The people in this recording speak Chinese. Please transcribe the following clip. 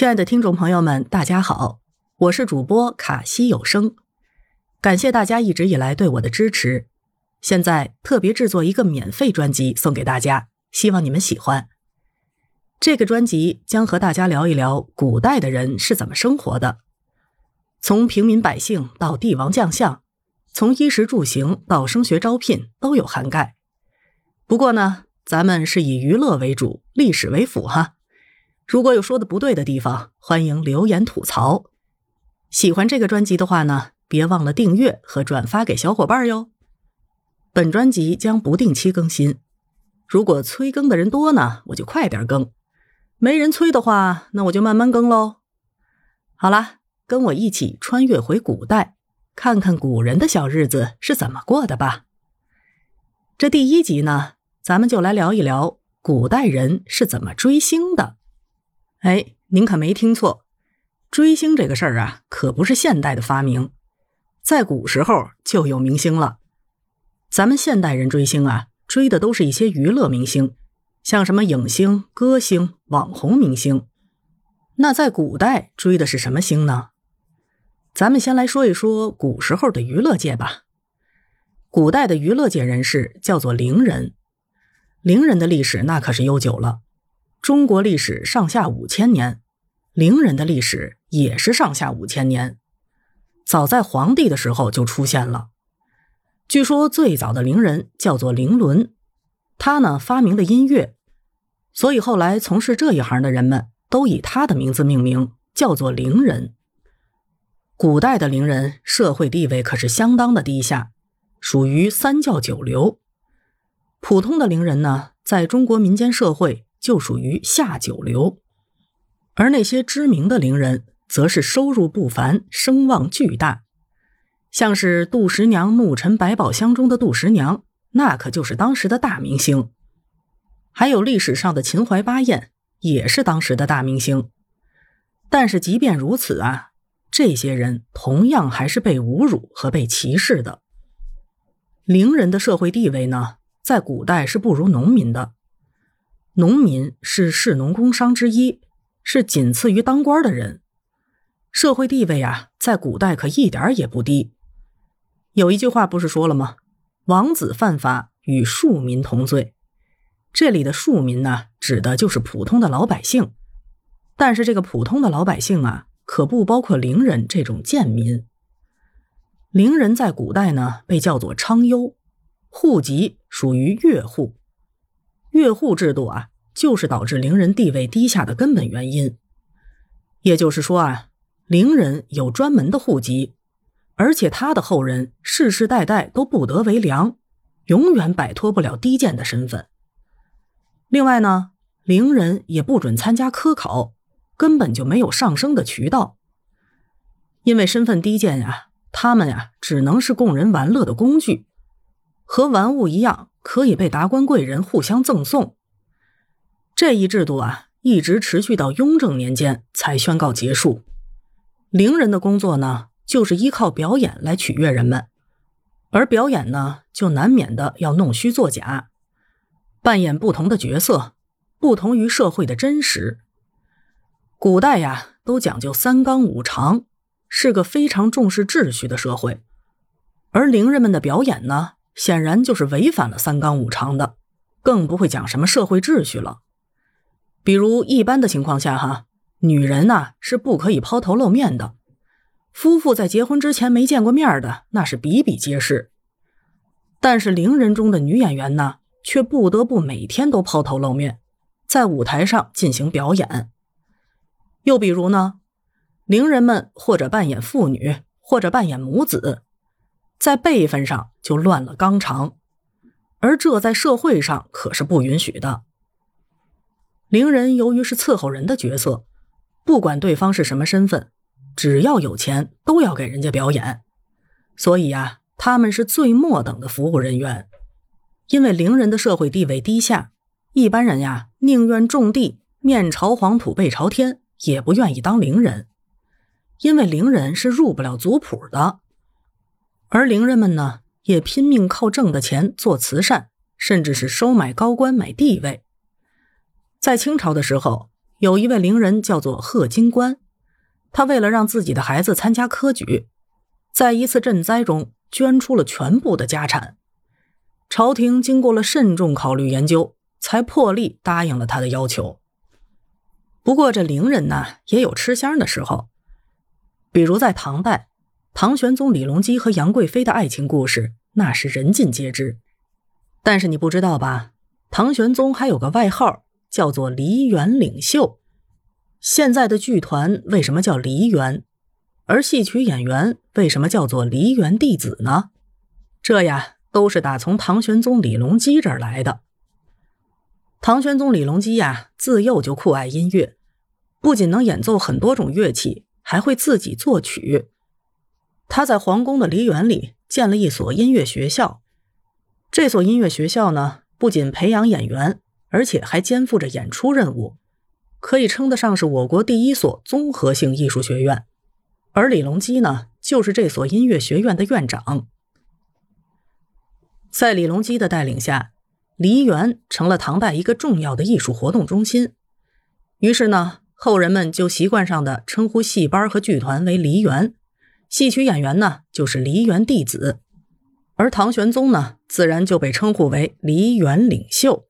亲爱的听众朋友们，大家好，我是主播卡西有声，感谢大家一直以来对我的支持。现在特别制作一个免费专辑送给大家，希望你们喜欢。这个专辑将和大家聊一聊古代的人是怎么生活的，从平民百姓到帝王将相，从衣食住行到升学招聘都有涵盖。不过呢，咱们是以娱乐为主，历史为辅哈。如果有说的不对的地方，欢迎留言吐槽。喜欢这个专辑的话呢，别忘了订阅和转发给小伙伴哟。本专辑将不定期更新，如果催更的人多呢，我就快点更；没人催的话，那我就慢慢更喽。好啦，跟我一起穿越回古代，看看古人的小日子是怎么过的吧。这第一集呢，咱们就来聊一聊古代人是怎么追星的。哎，您可没听错，追星这个事儿啊，可不是现代的发明，在古时候就有明星了。咱们现代人追星啊，追的都是一些娱乐明星，像什么影星、歌星、网红明星。那在古代追的是什么星呢？咱们先来说一说古时候的娱乐界吧。古代的娱乐界人士叫做伶人，伶人的历史那可是悠久了。中国历史上下五千年，伶人的历史也是上下五千年。早在黄帝的时候就出现了。据说最早的伶人叫做伶伦，他呢发明了音乐，所以后来从事这一行的人们都以他的名字命名，叫做伶人。古代的伶人社会地位可是相当的低下，属于三教九流。普通的伶人呢，在中国民间社会。就属于下九流，而那些知名的伶人，则是收入不凡、声望巨大。像是杜十娘、怒沉百宝箱中的杜十娘，那可就是当时的大明星。还有历史上的秦淮八艳，也是当时的大明星。但是即便如此啊，这些人同样还是被侮辱和被歧视的。伶人的社会地位呢，在古代是不如农民的。农民是士农工商之一，是仅次于当官的人，社会地位啊，在古代可一点也不低。有一句话不是说了吗？“王子犯法与庶民同罪。”这里的庶民呢，指的就是普通的老百姓。但是这个普通的老百姓啊，可不包括伶人这种贱民。伶人在古代呢，被叫做娼优，户籍属于越户。越户制度啊，就是导致伶人地位低下的根本原因。也就是说啊，伶人有专门的户籍，而且他的后人世世代代都不得为良，永远摆脱不了低贱的身份。另外呢，伶人也不准参加科考，根本就没有上升的渠道。因为身份低贱呀，他们呀只能是供人玩乐的工具，和玩物一样。可以被达官贵人互相赠送，这一制度啊，一直持续到雍正年间才宣告结束。伶人的工作呢，就是依靠表演来取悦人们，而表演呢，就难免的要弄虚作假，扮演不同的角色，不同于社会的真实。古代呀，都讲究三纲五常，是个非常重视秩序的社会，而伶人们的表演呢？显然就是违反了三纲五常的，更不会讲什么社会秩序了。比如一般的情况下，哈，女人呐是不可以抛头露面的。夫妇在结婚之前没见过面的，那是比比皆是。但是伶人中的女演员呢，却不得不每天都抛头露面，在舞台上进行表演。又比如呢，伶人们或者扮演妇女，或者扮演母子。在辈分上就乱了纲常，而这在社会上可是不允许的。伶人由于是伺候人的角色，不管对方是什么身份，只要有钱都要给人家表演，所以呀，他们是最末等的服务人员。因为伶人的社会地位低下，一般人呀宁愿种地，面朝黄土背朝天，也不愿意当伶人，因为伶人是入不了族谱的。而伶人们呢，也拼命靠挣的钱做慈善，甚至是收买高官买地位。在清朝的时候，有一位伶人叫做贺金官，他为了让自己的孩子参加科举，在一次赈灾中捐出了全部的家产。朝廷经过了慎重考虑研究，才破例答应了他的要求。不过这伶人呢，也有吃香的时候，比如在唐代，唐玄宗李隆基和杨贵妃的爱情故事，那是人尽皆知。但是你不知道吧？唐玄宗还有个外号。叫做梨园领袖。现在的剧团为什么叫梨园？而戏曲演员为什么叫做梨园弟子呢？这呀，都是打从唐玄宗李隆基这儿来的。唐玄宗李隆基呀，自幼就酷爱音乐，不仅能演奏很多种乐器，还会自己作曲。他在皇宫的梨园里建了一所音乐学校。这所音乐学校呢，不仅培养演员。而且还肩负着演出任务，可以称得上是我国第一所综合性艺术学院。而李隆基呢，就是这所音乐学院的院长。在李隆基的带领下，梨园成了唐代一个重要的艺术活动中心。于是呢，后人们就习惯上的称呼戏班和剧团为梨园，戏曲演员呢就是梨园弟子，而唐玄宗呢，自然就被称呼为梨园领袖。